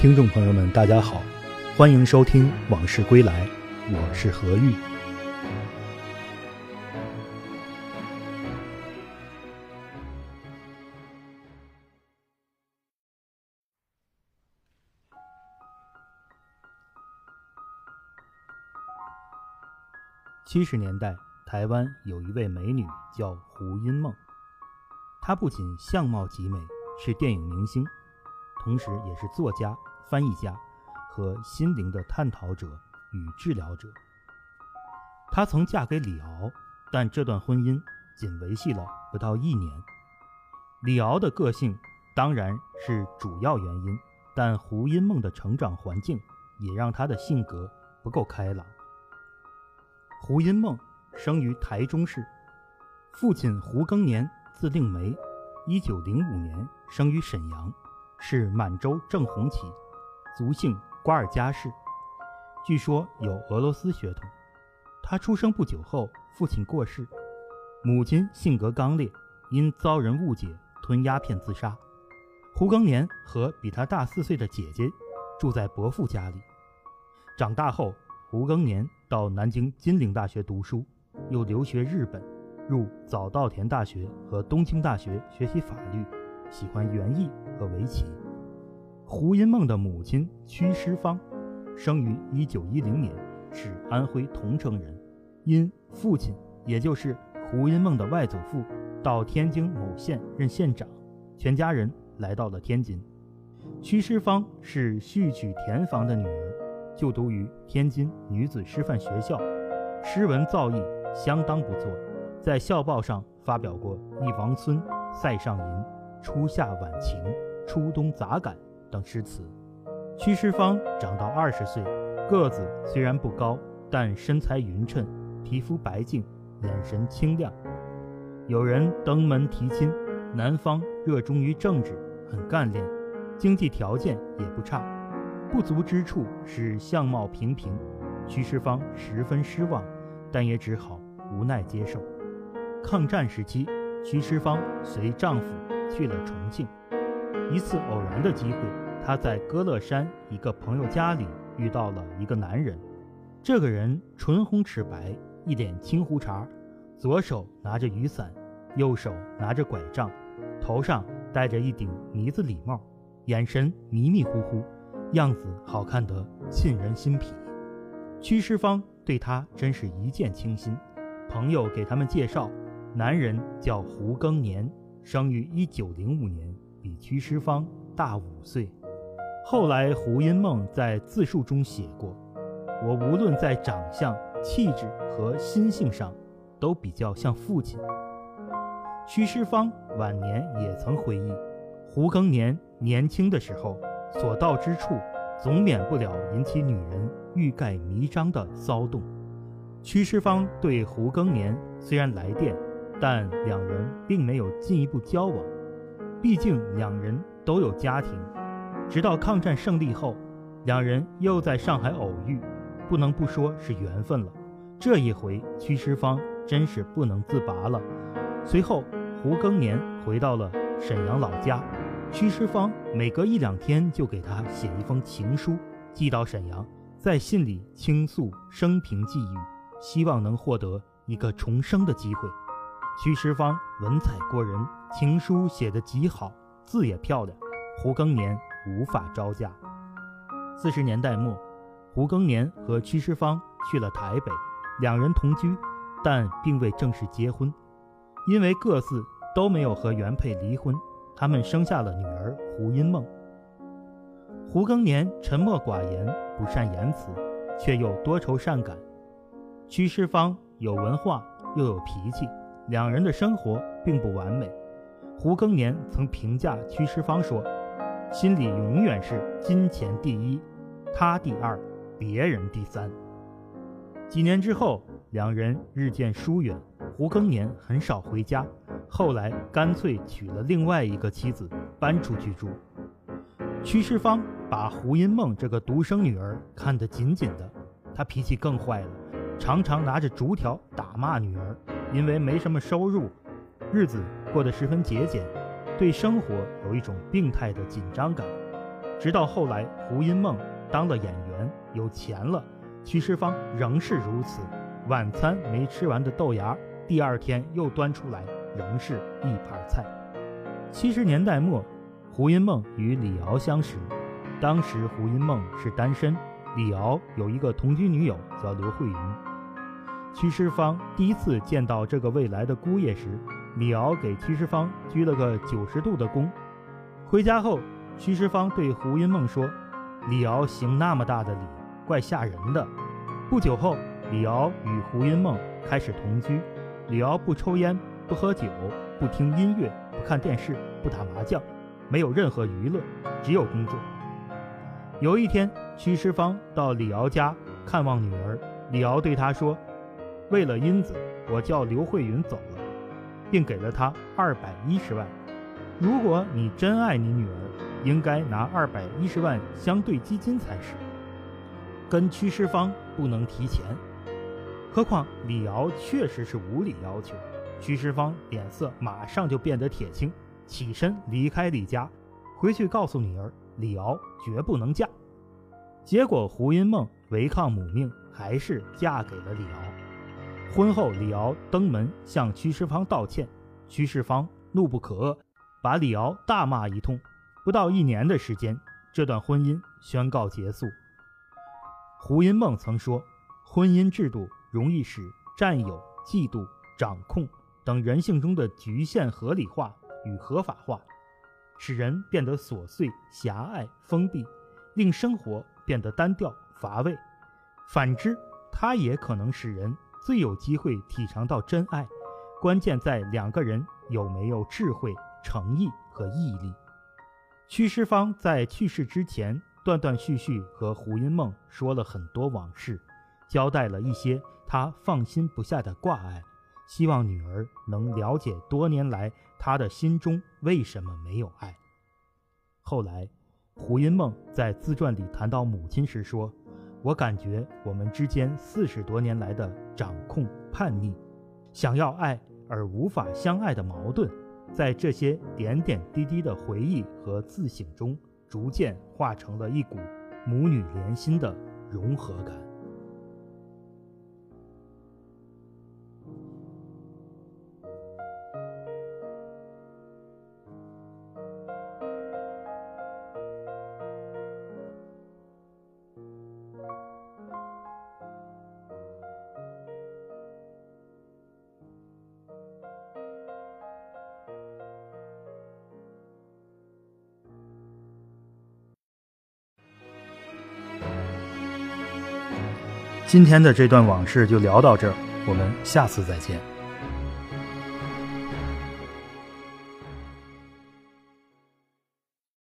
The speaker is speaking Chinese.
听众朋友们，大家好，欢迎收听《往事归来》，我是何玉。七十年代，台湾有一位美女叫胡因梦，她不仅相貌极美，是电影明星，同时也是作家、翻译家和心灵的探讨者与治疗者。她曾嫁给李敖，但这段婚姻仅维系了不到一年。李敖的个性当然是主要原因，但胡因梦的成长环境也让她的性格不够开朗。胡因梦生于台中市，父亲胡庚年字令梅，一九零五年生于沈阳，是满洲正红旗，族姓瓜尔佳氏，据说有俄罗斯血统。他出生不久后，父亲过世，母亲性格刚烈，因遭人误解吞鸦片自杀。胡庚年和比他大四岁的姐姐住在伯父家里，长大后。胡庚年到南京金陵大学读书，又留学日本，入早稻田大学和东京大学学习法律，喜欢园艺和围棋。胡因梦的母亲屈师芳，生于一九一零年，是安徽桐城人，因父亲也就是胡因梦的外祖父到天津某县任县长，全家人来到了天津。屈师芳是序曲田房的女儿。就读于天津女子师范学校，诗文造诣相当不错，在校报上发表过《忆王孙》《塞上吟》《初夏晚晴》《初冬杂感》等诗词。屈师芳长到二十岁，个子虽然不高，但身材匀称，皮肤白净，眼神清亮。有人登门提亲，男方热衷于政治，很干练，经济条件也不差。不足之处是相貌平平，屈师芳十分失望，但也只好无奈接受。抗战时期，屈师芳随丈夫去了重庆。一次偶然的机会，他在歌乐山一个朋友家里遇到了一个男人。这个人唇红齿白，一脸青胡茬，左手拿着雨伞，右手拿着拐杖，头上戴着一顶呢子礼帽，眼神迷迷糊糊。样子好看得沁人心脾，屈师芳对他真是一见倾心。朋友给他们介绍，男人叫胡庚年，生于一九零五年，比屈师芳大五岁。后来胡因梦在自述中写过：“我无论在长相、气质和心性上，都比较像父亲。”屈师芳晚年也曾回忆，胡庚年年轻的时候。所到之处，总免不了引起女人欲盖弥彰的骚动。屈师芳对胡庚年虽然来电，但两人并没有进一步交往。毕竟两人都有家庭。直到抗战胜利后，两人又在上海偶遇，不能不说是缘分了。这一回，屈师芳真是不能自拔了。随后，胡庚年回到了沈阳老家。屈师芳每隔一两天就给他写一封情书，寄到沈阳，在信里倾诉生平际遇，希望能获得一个重生的机会。屈师芳文采过人，情书写得极好，字也漂亮，胡庚年无法招架。四十年代末，胡庚年和屈师芳去了台北，两人同居，但并未正式结婚，因为各自都没有和原配离婚。他们生下了女儿胡因梦。胡庚年沉默寡言，不善言辞，却又多愁善感。屈师芳有文化又有脾气，两人的生活并不完美。胡庚年曾评价屈师芳说：“心里永远是金钱第一，他第二，别人第三。”几年之后，两人日渐疏远，胡庚年很少回家。后来干脆娶了另外一个妻子，搬出去住。屈师芳把胡因梦这个独生女儿看得紧紧的，她脾气更坏了，常常拿着竹条打骂女儿。因为没什么收入，日子过得十分节俭，对生活有一种病态的紧张感。直到后来胡因梦当了演员，有钱了，屈世芳仍是如此。晚餐没吃完的豆芽，第二天又端出来，仍是一盘菜。七十年代末，胡因梦与李敖相识，当时胡因梦是单身，李敖有一个同居女友叫刘慧云。屈师方第一次见到这个未来的姑爷时，李敖给屈师方鞠了个九十度的躬。回家后，屈师方对胡因梦说：“李敖行那么大的礼，怪吓人的。”不久后。李敖与胡因梦开始同居。李敖不抽烟，不喝酒，不听音乐，不看电视，不打麻将，没有任何娱乐，只有工作。有一天，屈师方到李敖家看望女儿，李敖对他说：“为了英子，我叫刘慧云走了，并给了她二百一十万。如果你真爱你女儿，应该拿二百一十万相对基金才是。跟屈师芳不能提钱。”何况李敖确实是无理要求，屈世芳脸色马上就变得铁青，起身离开李家，回去告诉女儿李敖绝不能嫁。结果胡因梦违抗母命，还是嫁给了李敖。婚后，李敖登门向屈世芳道歉，屈世芳怒不可遏，把李敖大骂一通。不到一年的时间，这段婚姻宣告结束。胡因梦曾说：“婚姻制度。”容易使占有、嫉妒、掌控等人性中的局限合理化与合法化，使人变得琐碎、狭隘、封闭，令生活变得单调乏味。反之，它也可能使人最有机会体尝到真爱。关键在两个人有没有智慧、诚意和毅力。屈师芳在去世之前，断断续续和胡因梦说了很多往事，交代了一些。他放心不下的挂碍，希望女儿能了解多年来他的心中为什么没有爱。后来，胡因梦在自传里谈到母亲时说：“我感觉我们之间四十多年来的掌控、叛逆、想要爱而无法相爱的矛盾，在这些点点滴滴的回忆和自省中，逐渐化成了一股母女连心的融合感。”今天的这段往事就聊到这儿，我们下次再见。